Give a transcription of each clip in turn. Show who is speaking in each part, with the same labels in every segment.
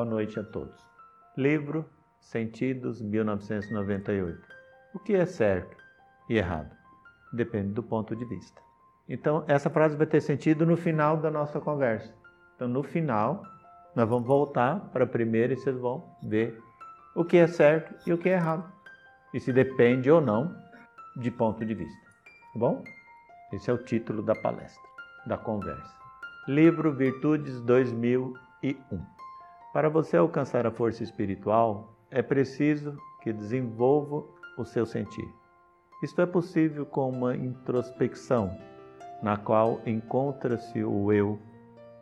Speaker 1: Boa noite a todos. Livro Sentidos, 1998. O que é certo e errado? Depende do ponto de vista. Então, essa frase vai ter sentido no final da nossa conversa. Então, no final, nós vamos voltar para a primeira e vocês vão ver o que é certo e o que é errado. E se depende ou não de ponto de vista. Tá bom? Esse é o título da palestra, da conversa. Livro Virtudes 2001. Para você alcançar a força espiritual, é preciso que desenvolva o seu sentir. Isto é possível com uma introspecção, na qual encontra-se o eu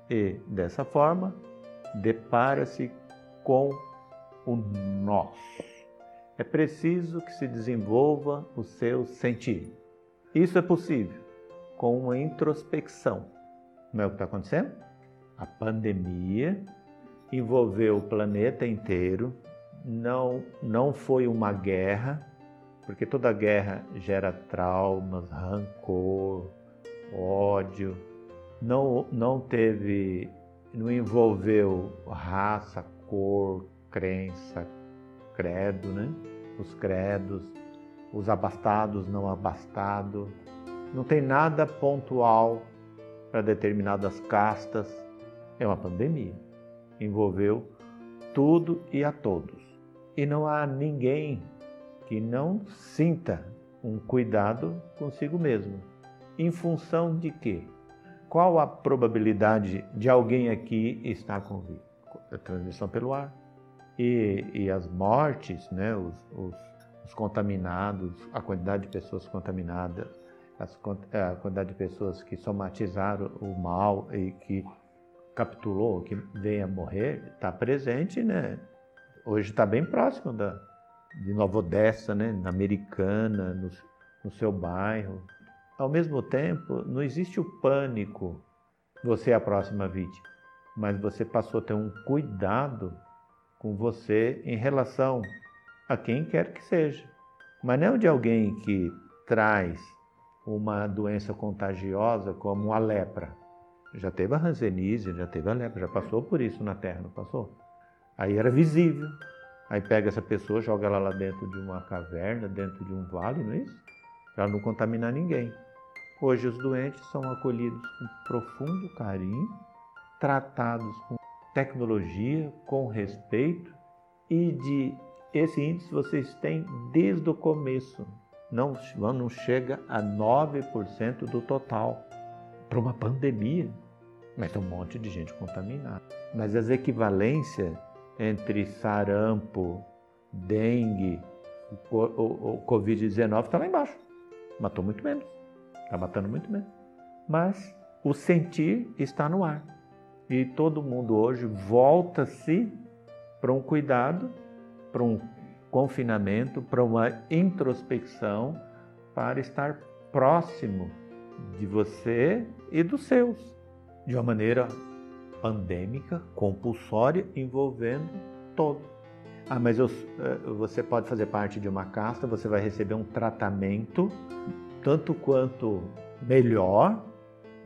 Speaker 1: e, dessa forma, depara-se com o nós. É preciso que se desenvolva o seu sentir. Isso é possível com uma introspecção. Não é o que está acontecendo? A pandemia envolveu o planeta inteiro, não, não foi uma guerra, porque toda guerra gera traumas, rancor, ódio. Não, não teve, não envolveu raça, cor, crença, credo, né? Os credos, os abastados, não abastados. Não tem nada pontual para determinadas castas. É uma pandemia envolveu tudo e a todos. E não há ninguém que não sinta um cuidado consigo mesmo. Em função de quê? Qual a probabilidade de alguém aqui estar com vírus? A transmissão pelo ar. E, e as mortes, né, os, os, os, contaminados, a quantidade de pessoas contaminadas, as, a quantidade de pessoas que somatizaram o mal e que capitulou, que venha morrer, está presente, né? Hoje está bem próximo da, de Nova Odessa, né? Na Americana, no, no seu bairro. Ao mesmo tempo, não existe o pânico, você é a próxima vítima, mas você passou a ter um cuidado com você em relação a quem quer que seja. Mas não de alguém que traz uma doença contagiosa como a lepra já teve a ranzenise, já teve a lepra, já passou por isso na Terra, não passou? Aí era visível. Aí pega essa pessoa, joga ela lá dentro de uma caverna, dentro de um vale, não é isso? Para não contaminar ninguém. Hoje os doentes são acolhidos com profundo carinho, tratados com tecnologia, com respeito e de esse índice vocês têm desde o começo. Não, não chega a 9% do total para uma pandemia. Mas tem um monte de gente contaminada. Mas as equivalências entre sarampo, dengue, o, o, o Covid-19 está lá embaixo. Matou muito menos. Está matando muito menos. Mas o sentir está no ar. E todo mundo hoje volta-se para um cuidado, para um confinamento, para uma introspecção, para estar próximo de você e dos seus, de uma maneira pandêmica, compulsória, envolvendo todos. Ah, mas eu, eh, você pode fazer parte de uma casta, você vai receber um tratamento tanto quanto melhor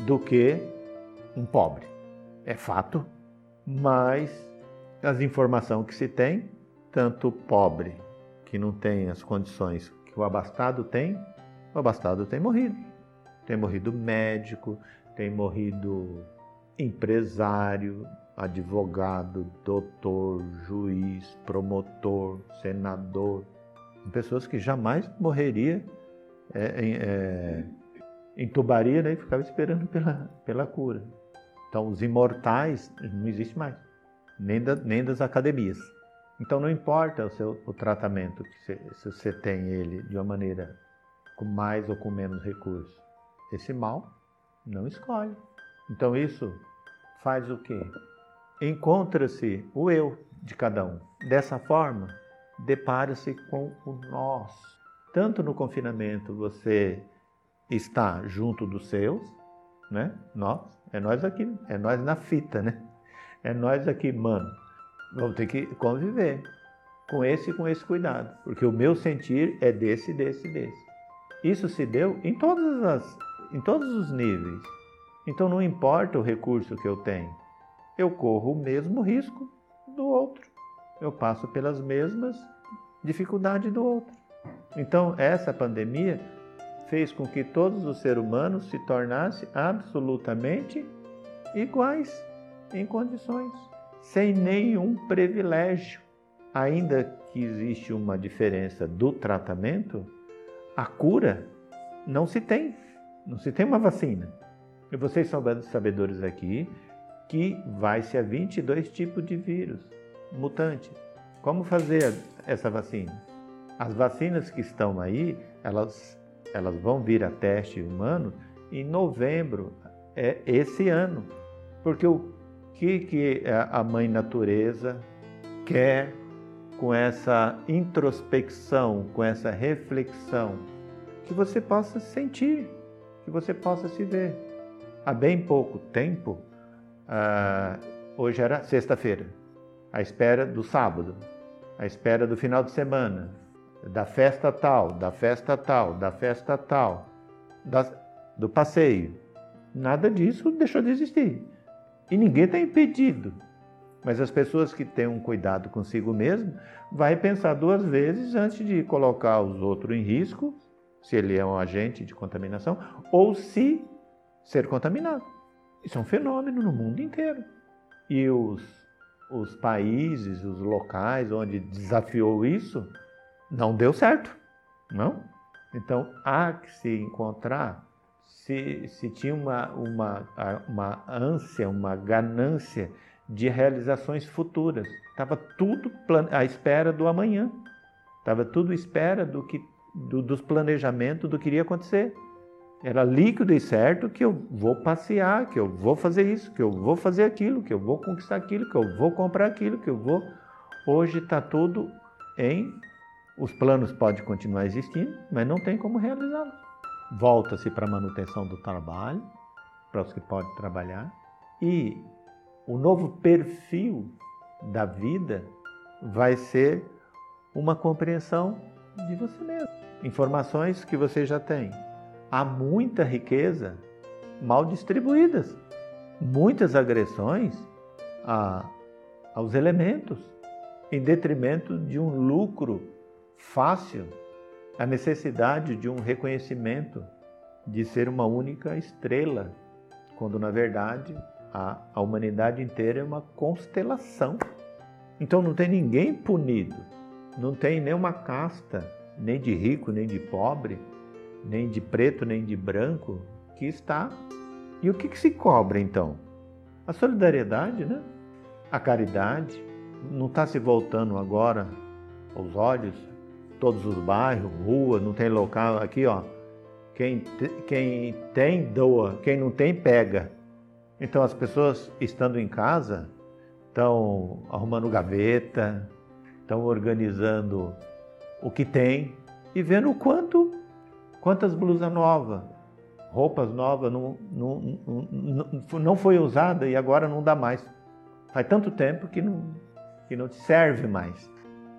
Speaker 1: do que um pobre. É fato, mas as informações que se tem, tanto pobre que não tem as condições que o abastado tem, o abastado tem morrido. Tem morrido médico, tem morrido empresário, advogado, doutor, juiz, promotor, senador, pessoas que jamais morreria, é, é, entubaria né, e ficava esperando pela, pela cura. Então, os imortais não existe mais, nem, da, nem das academias. Então, não importa o, seu, o tratamento, você, se você tem ele de uma maneira com mais ou com menos recursos. Esse mal não escolhe. Então isso faz o quê? Encontra-se o eu de cada um. Dessa forma, depara-se com o nós. Tanto no confinamento você está junto dos seus, né? Nós, é nós aqui, é nós na fita, né? É nós aqui, mano. Vamos ter que conviver com esse com esse cuidado, porque o meu sentir é desse, desse, desse. Isso se deu em todas as em todos os níveis. Então não importa o recurso que eu tenho, eu corro o mesmo risco do outro. Eu passo pelas mesmas dificuldades do outro. Então, essa pandemia fez com que todos os seres humanos se tornassem absolutamente iguais em condições, sem nenhum privilégio. Ainda que existe uma diferença do tratamento, a cura não se tem. Não se tem uma vacina. E vocês são sabedores aqui que vai-se a 22 tipos de vírus mutantes. Como fazer essa vacina? As vacinas que estão aí, elas, elas vão vir a teste humano em novembro, é esse ano. Porque o que, que a mãe natureza quer com essa introspecção, com essa reflexão? Que você possa sentir, que você possa se ver. Há bem pouco tempo, ah, hoje era sexta-feira, à espera do sábado, à espera do final de semana, da festa tal, da festa tal, da festa tal, da, do passeio. Nada disso deixou de existir. E ninguém está impedido. Mas as pessoas que têm um cuidado consigo mesmo vai pensar duas vezes antes de colocar os outros em risco, se ele é um agente de contaminação, ou se ser contaminado. Isso é um fenômeno no mundo inteiro. E os, os países, os locais onde desafiou isso, não deu certo, não? Então há que se encontrar, se, se tinha uma, uma, uma ânsia, uma ganância de realizações futuras. Estava tudo à espera do amanhã. Estava tudo à espera do que, do, dos planejamentos do que iria acontecer. Era líquido e certo que eu vou passear, que eu vou fazer isso, que eu vou fazer aquilo, que eu vou conquistar aquilo, que eu vou comprar aquilo, que eu vou. Hoje está tudo em os planos podem continuar existindo, mas não tem como realizá-los. Volta-se para a manutenção do trabalho, para os que podem trabalhar, e o novo perfil da vida vai ser uma compreensão de você mesmo. Informações que você já tem. Há muita riqueza mal distribuídas, muitas agressões a, aos elementos, em detrimento de um lucro fácil a necessidade de um reconhecimento de ser uma única estrela, quando na verdade a, a humanidade inteira é uma constelação. Então não tem ninguém punido, não tem nenhuma casta, nem de rico, nem de pobre, nem de preto, nem de branco, que está. E o que, que se cobra então? A solidariedade, né? A caridade. Não está se voltando agora aos olhos todos os bairros, rua, não tem local aqui, ó. Quem, quem tem, doa, quem não tem, pega. Então as pessoas estando em casa estão arrumando gaveta, estão organizando o que tem e vendo o quanto, quantas blusas novas, roupas novas não, não, não, não foi usada e agora não dá mais. Faz tanto tempo que não, que não te serve mais.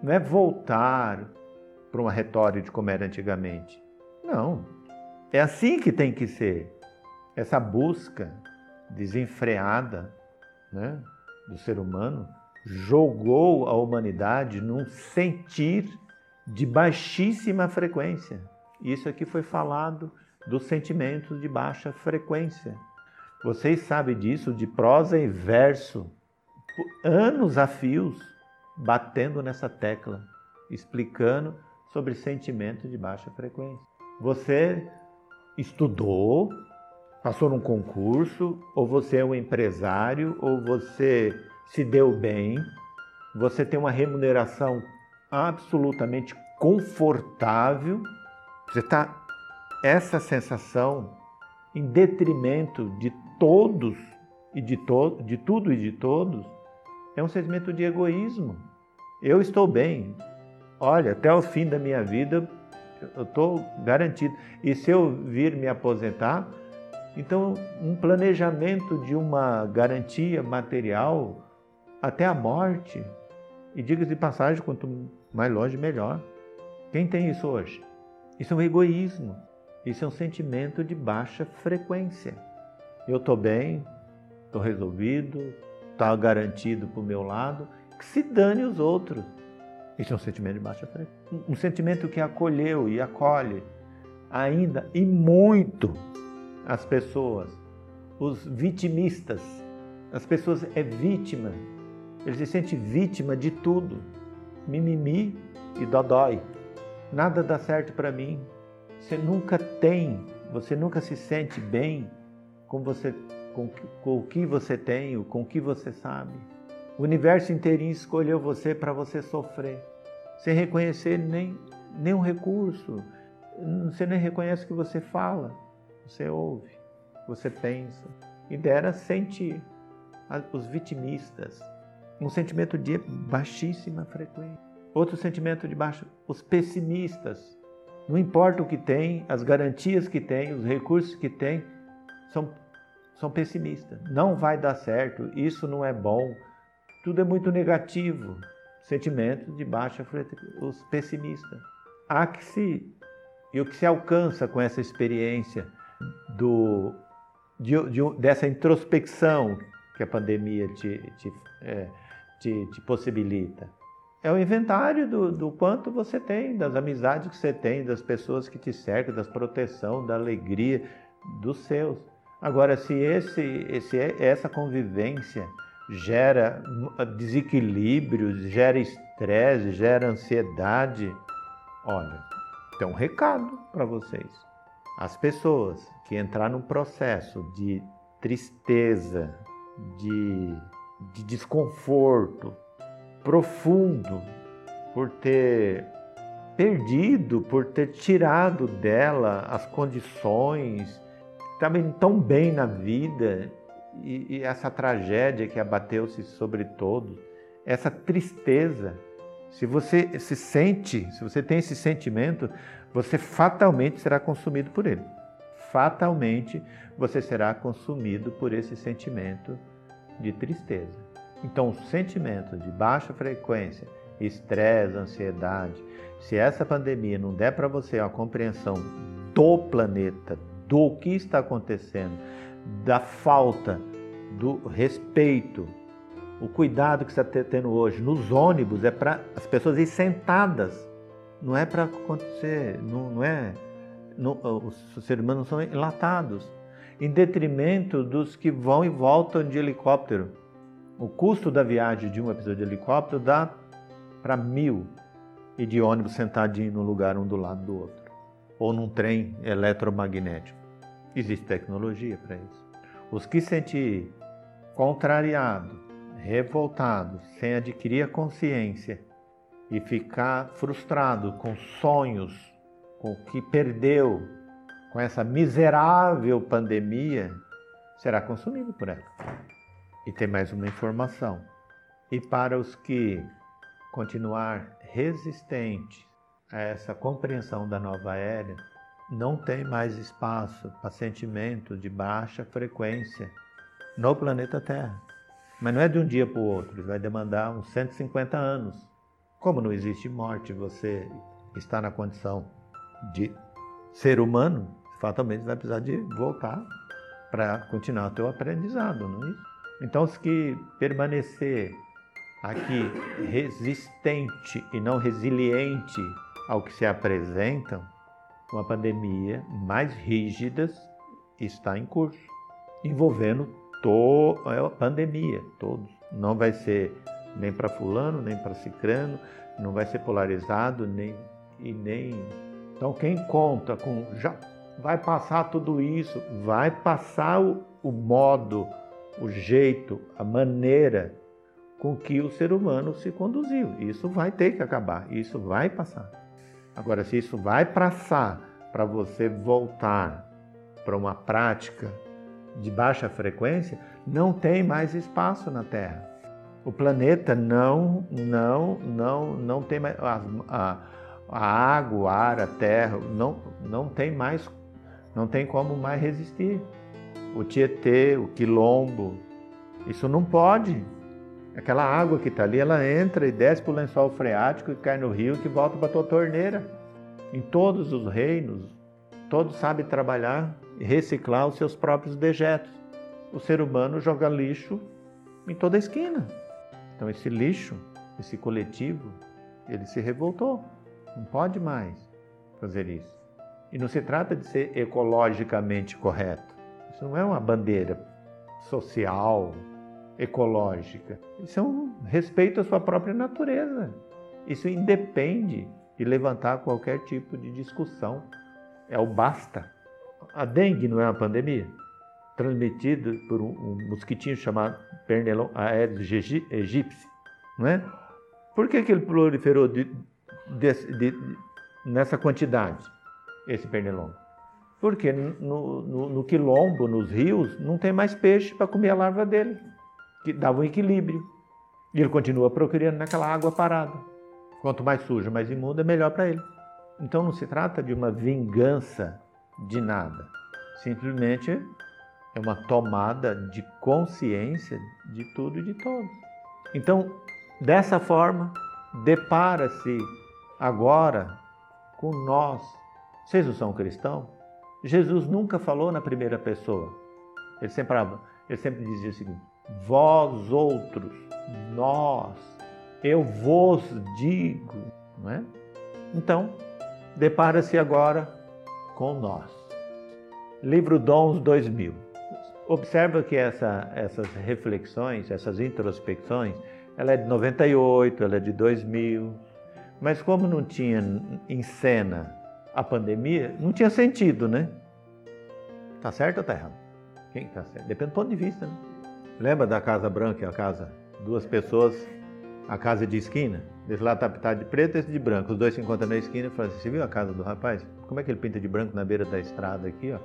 Speaker 1: Não é voltar para uma retórica de como era antigamente. Não. É assim que tem que ser. Essa busca desenfreada né, do ser humano jogou a humanidade num sentir de baixíssima frequência. Isso aqui foi falado dos sentimentos de baixa frequência. Vocês sabem disso de prosa e verso, anos a fios, batendo nessa tecla, explicando sobre sentimentos de baixa frequência. Você estudou, passou num concurso, ou você é um empresário, ou você se deu bem, você tem uma remuneração absolutamente confortável, você está essa sensação em detrimento de todos e de, to de tudo e de todos é um sentimento de egoísmo. Eu estou bem, olha, até o fim da minha vida eu estou garantido. E se eu vir me aposentar, então um planejamento de uma garantia material até a morte. E diga de passagem, quanto mais longe, melhor. Quem tem isso hoje? Isso é um egoísmo. Isso é um sentimento de baixa frequência. Eu estou bem, estou resolvido, está garantido para o meu lado. que se dane os outros. Isso é um sentimento de baixa frequência. Um sentimento que acolheu e acolhe ainda e muito as pessoas, os vitimistas. As pessoas é vítima, ele se sente vítima de tudo. Mimimi e dodói. Nada dá certo para mim. Você nunca tem, você nunca se sente bem com você com, com o que você tem, com o que você sabe. O universo inteirinho escolheu você para você sofrer, sem reconhecer nem nenhum recurso. Você nem reconhece o que você fala, você ouve, você pensa. E dera sentir os vitimistas, um sentimento de baixíssima frequência. Outro sentimento de baixo, os pessimistas. Não importa o que tem, as garantias que tem, os recursos que tem, são, são pessimistas. Não vai dar certo, isso não é bom, tudo é muito negativo. Sentimentos de baixa frequência, os pessimistas. Há que se, e o que se alcança com essa experiência do, de, de, dessa introspecção que a pandemia te, te, é, te, te possibilita. É o inventário do, do, quanto você tem, das amizades que você tem, das pessoas que te cercam, das proteção, da alegria dos seus. Agora, se esse, esse, essa convivência gera desequilíbrios, gera estresse, gera ansiedade, olha, tem um recado para vocês. As pessoas que entrar num processo de tristeza, de, de desconforto profundo por ter perdido, por ter tirado dela as condições, também tão bem na vida, e, e essa tragédia que abateu-se sobre todos, essa tristeza. Se você se sente, se você tem esse sentimento, você fatalmente será consumido por ele. Fatalmente você será consumido por esse sentimento de tristeza. Então, os sentimentos de baixa frequência, estresse, ansiedade, se essa pandemia não der para você a compreensão do planeta, do que está acontecendo, da falta do respeito, o cuidado que está tendo hoje nos ônibus é para as pessoas ir sentadas, não é para acontecer, não, não é. Não, os seres humanos são enlatados, em detrimento dos que vão e voltam de helicóptero o custo da viagem de um episódio de helicóptero dá para mil e de ônibus sentadinho no lugar um do lado do outro. Ou num trem eletromagnético. Existe tecnologia para isso. Os que sentir contrariado, revoltado, sem adquirir a consciência e ficar frustrado com sonhos, com o que perdeu, com essa miserável pandemia, será consumido por ela. E tem mais uma informação. E para os que continuar resistentes a essa compreensão da nova era, não tem mais espaço para sentimento de baixa frequência no planeta Terra. Mas não é de um dia para o outro, vai demandar uns 150 anos. Como não existe morte, você está na condição de ser humano, fatalmente vai precisar de voltar para continuar o teu aprendizado, não é isso? Então, os que permanecer aqui resistente e não resiliente ao que se apresentam, uma pandemia mais rígida está em curso, envolvendo toda a pandemia, todos. Não vai ser nem para fulano, nem para cicrano, não vai ser polarizado, nem e nem. Então quem conta com já vai passar tudo isso, vai passar o, o modo o jeito, a maneira com que o ser humano se conduziu. Isso vai ter que acabar, isso vai passar. Agora, se isso vai passar para você voltar para uma prática de baixa frequência, não tem mais espaço na Terra. O planeta não, não, não, não tem mais a, a, a água, o ar, a terra, não, não tem mais, não tem como mais resistir o Tietê, o Quilombo. Isso não pode. Aquela água que está ali, ela entra e desce para o lençol freático e cai no rio que volta para a tua torneira. Em todos os reinos, todos sabem trabalhar e reciclar os seus próprios dejetos. O ser humano joga lixo em toda a esquina. Então esse lixo esse coletivo, ele se revoltou. Não pode mais fazer isso. E não se trata de ser ecologicamente correto. Isso não é uma bandeira social, ecológica. Isso é um respeito à sua própria natureza. Isso independe de levantar qualquer tipo de discussão. É o basta. A dengue não é uma pandemia? Transmitida por um, mosquitinho chamado Pernilon aedes aegypti, não é? Por que, que ele proliferou de, de, de, nessa quantidade, esse pernilongo? Porque no, no, no, quilombo, nos rios, não tem mais peixe para comer a larva dele, que dava um equilíbrio. E ele continua procriando naquela água parada. Quanto mais sujo, mais imundo, é melhor para ele. Então não se trata de uma vingança de nada. Simplesmente é uma tomada de consciência de tudo e de todos. Então, dessa forma, depara-se agora com nós. Vocês não são cristãos? Jesus nunca falou na primeira pessoa. Ele sempre, ele sempre dizia o seguinte: Vós outros, nós, eu vos digo. Não é? Então, depara-se agora com nós. Livro Dons 2000. Observa que essa, essas reflexões, essas introspecções, ela é de 98, ela é de 2000, mas como não tinha em cena a pandemia, não tinha sentido, né? Tá certo ou tá errado? Quem tá certo? Depende do ponto de vista, né? Lembra da Casa Branca a casa? Duas pessoas, a casa de esquina? Desse lado tá pintado de preto e esse de branco. Os dois se encontram na esquina e falam assim, você viu a casa do rapaz? Como é que ele pinta de branco na beira da estrada aqui, ó?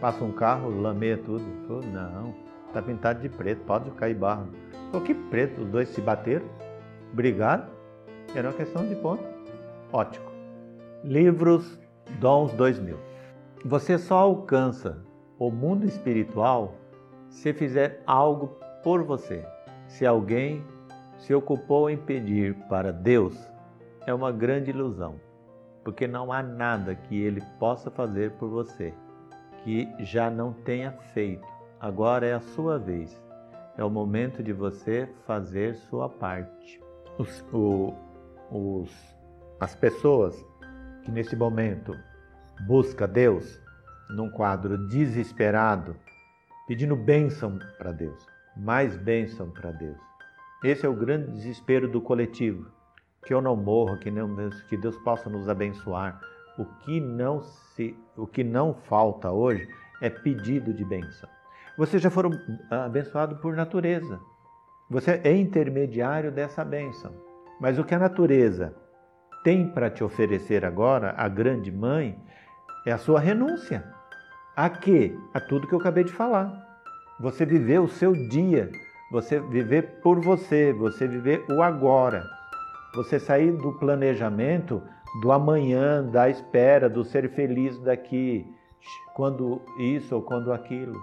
Speaker 1: Passa um carro, lameia tudo. Falou, não, tá pintado de preto, pode cair barro. Falou, que preto? Os dois se bateram, brigaram, era uma questão de ponto ótico. Livros Dons 2000. Você só alcança o mundo espiritual se fizer algo por você. Se alguém se ocupou em pedir para Deus, é uma grande ilusão, porque não há nada que ele possa fazer por você que já não tenha feito. Agora é a sua vez. É o momento de você fazer sua parte. Os, o, os as pessoas que nesse momento busca Deus num quadro desesperado, pedindo bênção para Deus, mais bênção para Deus. Esse é o grande desespero do coletivo. Que eu não morra, que, não, que Deus possa nos abençoar. O que não se, o que não falta hoje é pedido de bênção. Vocês já foram abençoados por natureza. Você é intermediário dessa bênção. Mas o que a natureza tem para te oferecer agora, a grande mãe, é a sua renúncia. A quê? A tudo que eu acabei de falar. Você viver o seu dia, você viver por você, você viver o agora. Você sair do planejamento do amanhã, da espera, do ser feliz daqui, quando isso ou quando aquilo.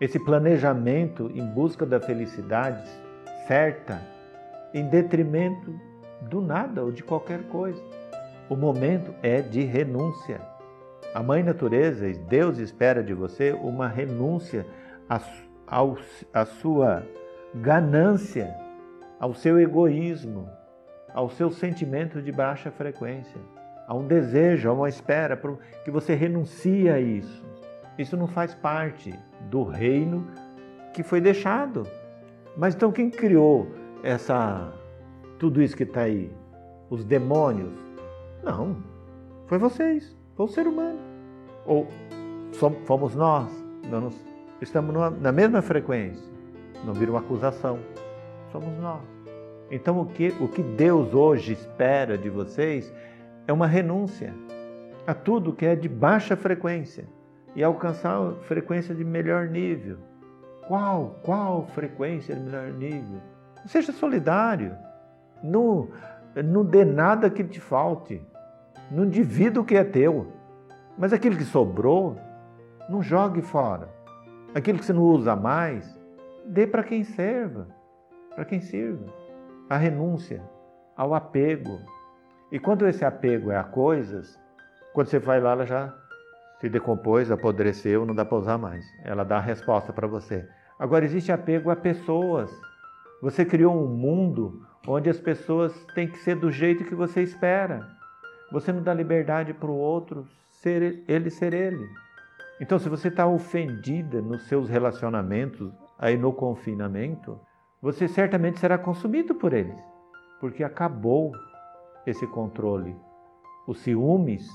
Speaker 1: Esse planejamento em busca da felicidade certa, em detrimento do nada ou de qualquer coisa. O momento é de renúncia. A Mãe Natureza, Deus espera de você uma renúncia à, sua ganância, ao seu egoísmo, ao seu sentimento de baixa frequência, a um desejo, a uma espera, que você renuncie a isso. Isso não faz parte do reino que foi deixado. Mas então quem criou essa tudo isso que está aí? Os demônios? Não, foi vocês, foi o ser humano. Ou fomos nós, nós estamos na mesma frequência. Não vira uma acusação, somos nós. Então o que, o que Deus hoje espera de vocês é uma renúncia a tudo que é de baixa frequência e alcançar a frequência de melhor nível. Qual? Qual frequência de melhor nível? Seja solidário. Não, não dê nada que te falte. Não divida o que é teu. Mas aquilo que sobrou, não jogue fora. Aquilo que você não usa mais, dê para quem serva, para quem sirva. A renúncia, ao apego. E quando esse apego é a coisas, quando você vai lá, ela já se decompôs, apodreceu, não dá para usar mais. Ela dá a resposta para você. Agora existe apego a pessoas. Você criou um mundo onde as pessoas têm que ser do jeito que você espera. Você não dá liberdade para o outro ser ele ser ele. Então, se você está ofendida nos seus relacionamentos, aí no confinamento, você certamente será consumido por eles, porque acabou esse controle. Os ciúmes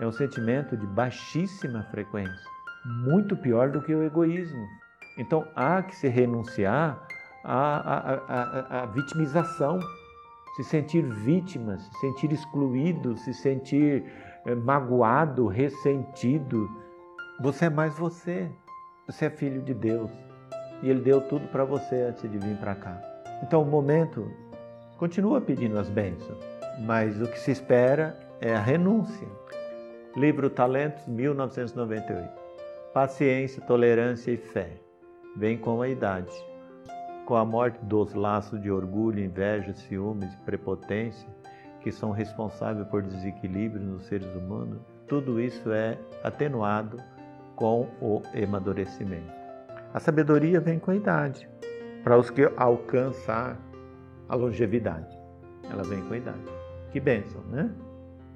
Speaker 1: é um sentimento de baixíssima frequência, muito pior do que o egoísmo. Então há que se renunciar à, à, à, à vitimização, se sentir vítima, se sentir excluído, se sentir eh, magoado, ressentido. Você é mais você. Você é filho de Deus. E Ele deu tudo para você antes de vir para cá. Então, o momento, continua pedindo as bênçãos, mas o que se espera é a renúncia. Livro Talentos, 1998. Paciência, tolerância e fé vem com a idade. Com a morte dos laços de orgulho, inveja, ciúmes prepotência, que são responsáveis por desequilíbrio nos seres humanos, tudo isso é atenuado com o amadurecimento. A sabedoria vem com a idade, para os que alcançar a longevidade. Ela vem com a idade. Que bênção, né?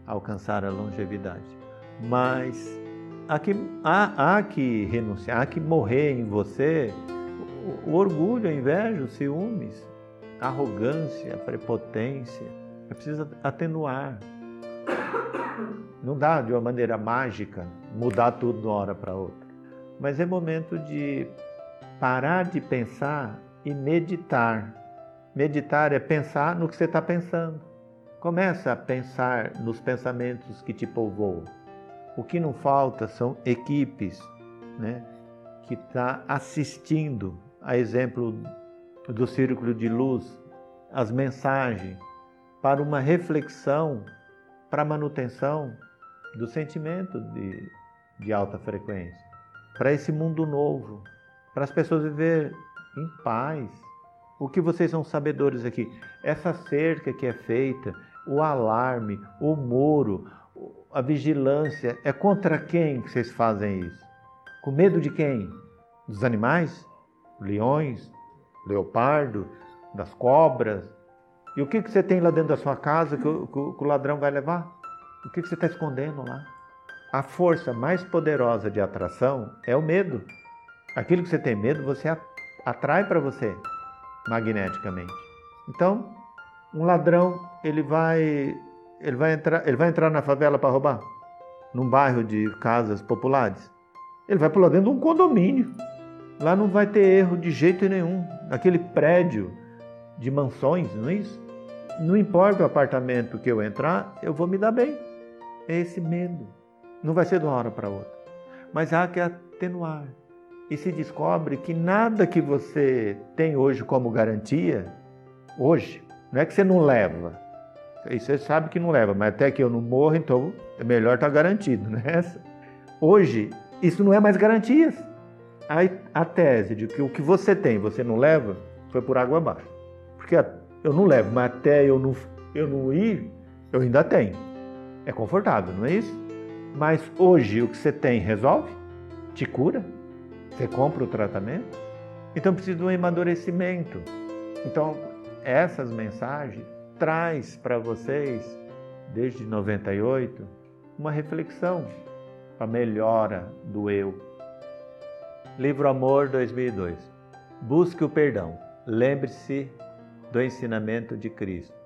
Speaker 1: Alcançar a longevidade. Mas há que, há, há que renunciar, há que morrer em você o, orgulho, a inveja, os ciúmes, a arrogância, a prepotência. É preciso atenuar. Não dá de uma maneira mágica mudar tudo de uma hora para outra. Mas é momento de parar de pensar e meditar. Meditar é pensar no que você está pensando. Começa a pensar nos pensamentos que te povoam. O que não falta são equipes né, que está assistindo, a exemplo do Círculo de Luz, as mensagens para uma reflexão, para manutenção do sentimento de, de alta frequência, para esse mundo novo, para as pessoas viver em paz. O que vocês são sabedores aqui? Essa cerca que é feita, o alarme, o muro, a vigilância, é contra quem que vocês fazem isso? Com medo de quem? Dos animais? Leões? Leopardo? Das cobras? E o que, que você tem lá dentro da sua casa que o, que o ladrão vai levar? O que, que você está escondendo lá? A força mais poderosa de atração é o medo. Aquilo que você tem medo, você atrai para você magneticamente. Então, um ladrão, ele vai ele vai entrar, ele vai entrar na favela para roubar? Num bairro de casas populares? Ele vai pular dentro de um condomínio. Lá não vai ter erro de jeito nenhum. Aquele prédio de mansões, não é isso? Não importa o apartamento que eu entrar, eu vou me dar bem. É esse medo. Não vai ser de uma hora para outra. Mas há que atenuar. E se descobre que nada que você tem hoje como garantia, hoje, não é que você não leva, Aí você sabe que não leva, mas até que eu não morro, então é melhor estar tá garantido, né? Hoje, isso não é mais garantias. A, a tese de que o que você tem você não leva foi por água abaixo. Porque eu não levo, mas até eu não, eu não ir, eu ainda tenho. É confortável, não é isso? Mas hoje o que você tem resolve? Te cura? Você compra o tratamento? Então precisa de um amadurecimento. Então, essas mensagens traz para vocês, desde 98, uma reflexão, a melhora do eu. Livro Amor 2002. Busque o perdão. Lembre-se do ensinamento de Cristo.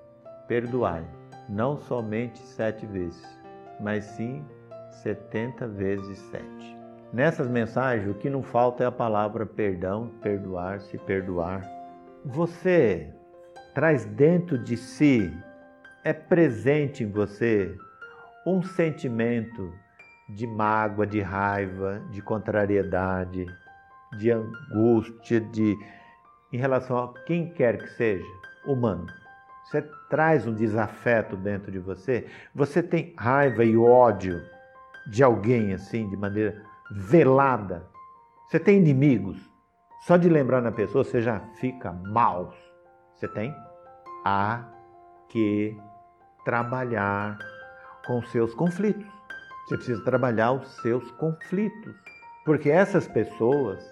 Speaker 1: Perdoai, não somente sete vezes, mas sim setenta vezes sete. Nessas mensagens, o que não falta é a palavra perdão, perdoar, se perdoar. Você traz dentro de si, é presente em você um sentimento de mágoa, de raiva, de contrariedade, de angústia, de em relação a quem quer que seja, humano. Você traz um desafeto dentro de você, você tem raiva e ódio de alguém assim, de maneira velada. Você tem inimigos. Só de lembrar na pessoa você já fica mal. Você tem? há que trabalhar com seus conflitos. Você precisa trabalhar os seus conflitos. Porque essas pessoas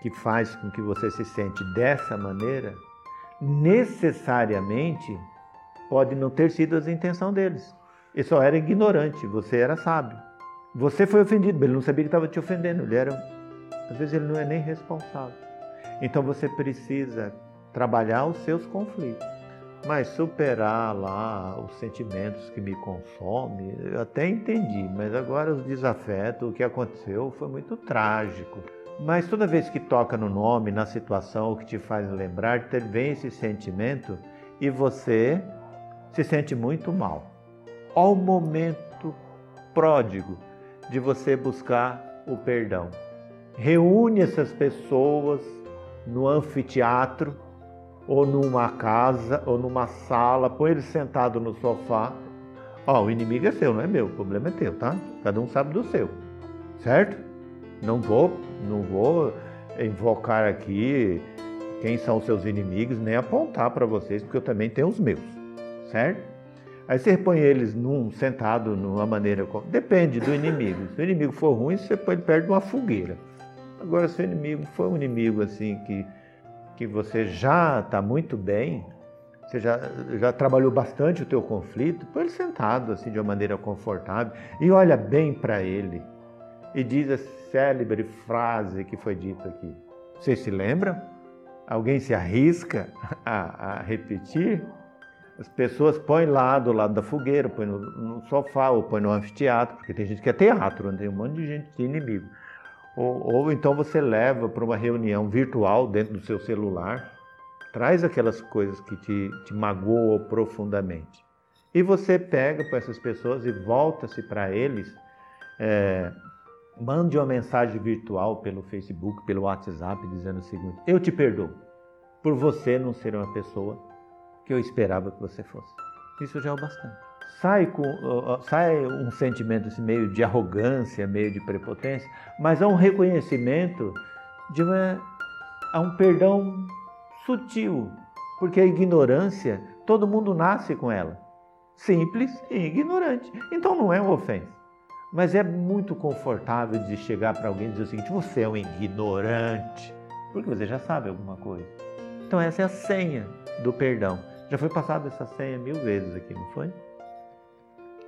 Speaker 1: que faz com que você se sente dessa maneira, necessariamente pode não ter sido a intenção deles. Ele só era ignorante, você era sábio. Você foi ofendido, ele não sabia que estava te ofendendo, ele era. Às vezes ele não é nem responsável. Então você precisa trabalhar os seus conflitos. Mas superar lá os sentimentos que me consomem, eu até entendi, mas agora os desafetos, o que aconteceu foi muito trágico. Mas toda vez que toca no nome, na situação, o que te faz lembrar, vem esse sentimento e você se sente muito mal. Ao momento pródigo de você buscar o perdão. Reúne essas pessoas no anfiteatro ou numa casa, ou numa sala, põe ele sentado no sofá. Ó, o inimigo é seu, não é meu, o problema é teu, tá? Cada um sabe do seu, certo? Não vou, não vou invocar aqui quem são os seus inimigos, nem apontar para vocês, porque eu também tenho os meus, certo? Aí você põe eles num sentado numa maneira, depende do inimigo. Se o inimigo for ruim, você põe ele perto de uma fogueira. Agora, se o inimigo for um inimigo assim que que você já está muito bem, você já, já trabalhou bastante o teu conflito, põe ele sentado assim de uma maneira confortável e olha bem para ele e diz a célebre frase que foi dita aqui. Você se lembra? Alguém se arrisca a, a repetir? As pessoas põem lá do lado da fogueira, põem no, no, sofá ou põem no anfiteatro, porque tem gente que é teatro, tem um monte de gente de inimigo. Ou, ou então você leva para uma reunião virtual dentro do seu celular, traz aquelas coisas que te, te magoam profundamente. E você pega para essas pessoas e volta-se para eles, é, mande uma mensagem virtual pelo Facebook, pelo WhatsApp, dizendo o seguinte: Eu te perdoo por você não ser uma pessoa que eu esperava que você fosse. Isso já é o bastante sai, com, sai um sentimento assim, meio de arrogância, meio de prepotência, mas há um reconhecimento de uma, há um perdão sutil, porque a ignorância, todo mundo nasce com ela, simples e ignorante. Então não é uma ofensa. Mas é muito confortável de chegar para alguém e dizer o seguinte: você é um ignorante, porque você já sabe alguma coisa. Então, essa é a senha do perdão. Já foi passada essa senha mil vezes aqui, não foi?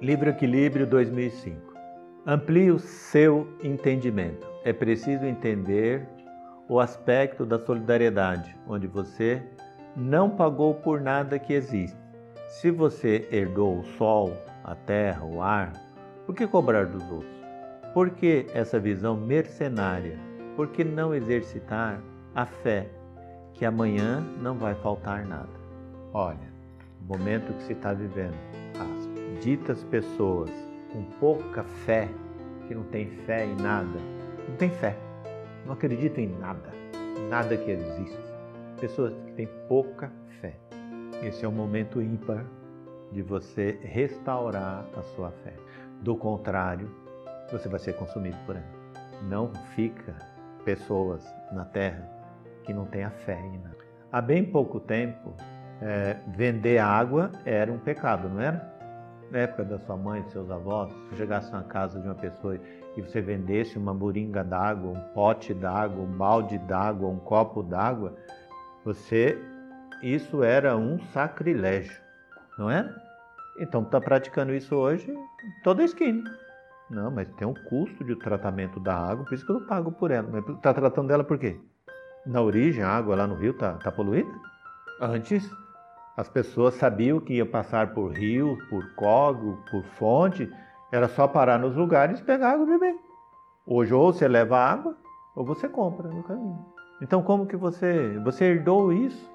Speaker 1: Livro Equilíbrio 2005. Amplie o seu entendimento. É preciso entender o aspecto da solidariedade, onde você não pagou por nada que existe. Se você herdou o sol, a terra, o ar, por que cobrar dos outros? Por que essa visão mercenária? Por que não exercitar a fé que amanhã não vai faltar nada? Olha, o momento que se está vivendo, as ditas pessoas com pouca fé, que não tem fé em nada, não tem fé, não acreditam em nada, nada que existe. Pessoas que têm pouca fé. Esse é o momento ímpar de você restaurar a sua fé. Do contrário, você vai ser consumido por ela. Não fica pessoas na terra que não têm a fé em nada. Há bem pouco tempo, é, vender água era um pecado, não era? Na época da sua mãe, dos seus avós, se chegasse na casa de uma pessoa e você vendesse uma moringa d'água, um pote d'água, um balde d'água, um copo d'água, você isso era um sacrilégio, não é? Então está praticando isso hoje toda a esquina. Não, mas tem um custo de tratamento da água, por isso que eu não pago por ela. Mas está tratando dela por quê? Na origem, a água lá no rio está tá poluída? Antes as pessoas sabiam que ia passar por rio, por córrego, por fonte, era só parar nos lugares e pegar água e beber. Hoje ou você leva água ou você compra no caminho. Então como que você, você herdou isso?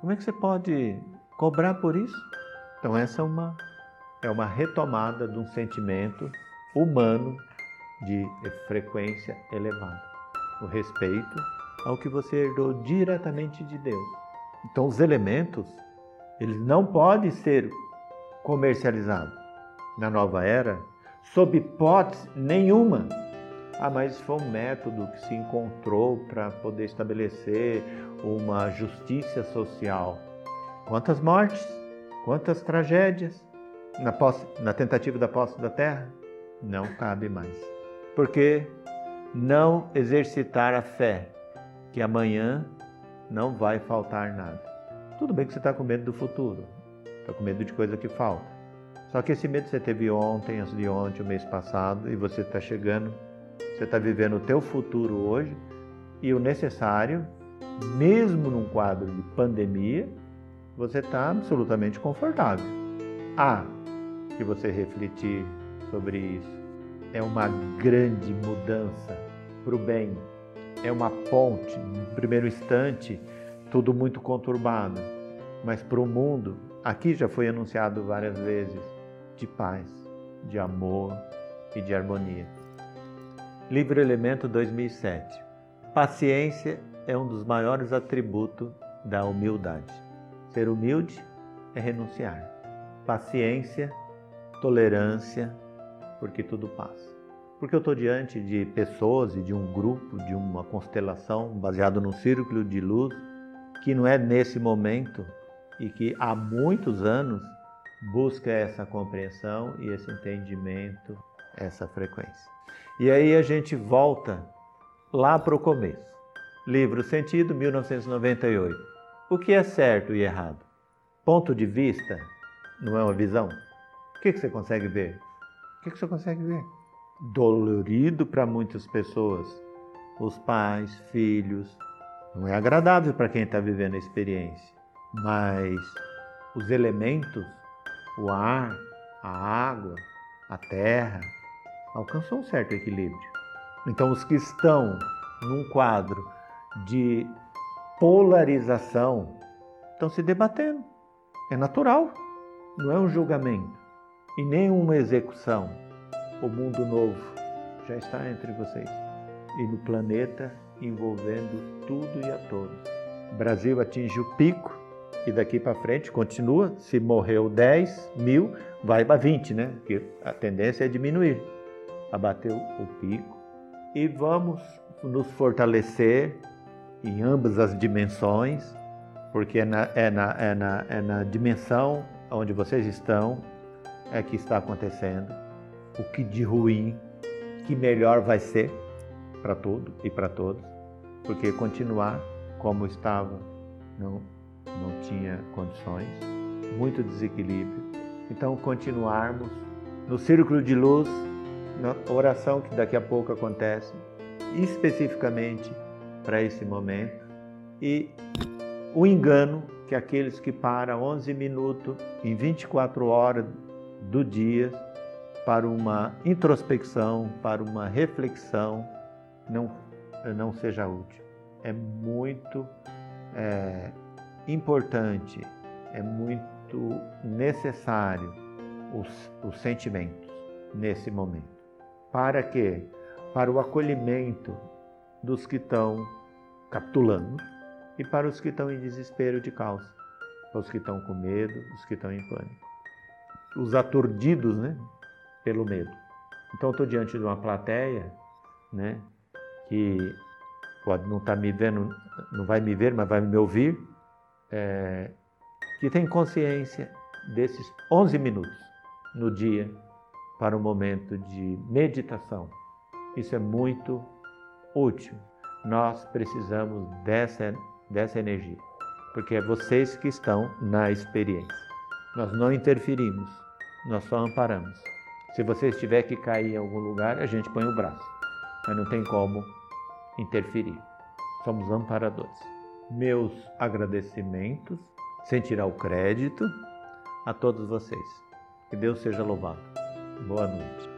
Speaker 1: Como é que você pode cobrar por isso? Então essa é uma é uma retomada de um sentimento humano de frequência elevada, o respeito ao que você herdou diretamente de Deus. Então os elementos eles não podem ser comercializados. Na nova era, sob hipótese nenhuma. Ah, mas foi um método que se encontrou para poder estabelecer uma justiça social. Quantas mortes, quantas tragédias na, posse, na tentativa da posse da terra? Não cabe mais. Porque não exercitar a fé que amanhã não vai faltar nada. Tudo bem que você está com medo do futuro, está com medo de coisa que falta. Só que esse medo você teve ontem, antes de ontem, o mês passado, e você está chegando, você está vivendo o teu futuro hoje, e o necessário, mesmo num quadro de pandemia, você está absolutamente confortável. Há que você refletir sobre isso. É uma grande mudança para o bem. É uma ponte, no primeiro instante, tudo muito conturbado, mas para o mundo, aqui já foi anunciado várias vezes, de paz, de amor e de harmonia. Livro Elemento 2007. Paciência é um dos maiores atributos da humildade. Ser humilde é renunciar. Paciência, tolerância, porque tudo passa. Porque eu estou diante de pessoas e de um grupo, de uma constelação baseado num círculo de luz que não é nesse momento e que há muitos anos busca essa compreensão e esse entendimento, essa frequência. E aí a gente volta lá para o começo. Livro Sentido, 1998. O que é certo e errado? Ponto de vista não é uma visão? O que, você consegue ver? O que, que você consegue ver? Dolorido para muitas pessoas. Os pais, filhos, não é agradável para quem está vivendo a experiência, mas os elementos, o ar, a água, a terra, alcançam um certo equilíbrio. Então, os que estão num quadro de polarização estão se debatendo. É natural, não é um julgamento e nem uma execução. O mundo novo já está entre vocês e no planeta envolvendo tudo e a todos. O Brasil atinge o pico e daqui para frente continua. Se morreu 10 mil, vai para 20, né? Porque a tendência é diminuir. Abateu o pico e vamos nos fortalecer em ambas as dimensões, porque é na, é na, é na, é na dimensão onde vocês estão é que está acontecendo o que de ruim, que melhor vai ser para tudo e para todos porque continuar como estava não, não tinha condições, muito desequilíbrio. Então, continuarmos no círculo de luz, na oração que daqui a pouco acontece, especificamente para esse momento, e o engano que aqueles que param 11 minutos em 24 horas do dia para uma introspecção, para uma reflexão, não não seja útil. É muito é, importante, é muito necessário os, os sentimentos nesse momento. Para quê? Para o acolhimento dos que estão capitulando e para os que estão em desespero de causa, para os que estão com medo, os que estão em pânico. Os aturdidos né, pelo medo. Então, estou diante de uma plateia né, que pode não estar tá me vendo, não vai me ver, mas vai me ouvir, é, que tem consciência desses 11 minutos no dia para um momento de meditação. Isso é muito útil. Nós precisamos dessa, dessa energia, porque é vocês que estão na experiência. Nós não interferimos, nós só amparamos. Se você tiver que cair em algum lugar, a gente põe o braço, mas não tem como interferir. Somos amparadores. Meus agradecimentos, sem tirar o crédito, a todos vocês. Que Deus seja louvado. Boa noite.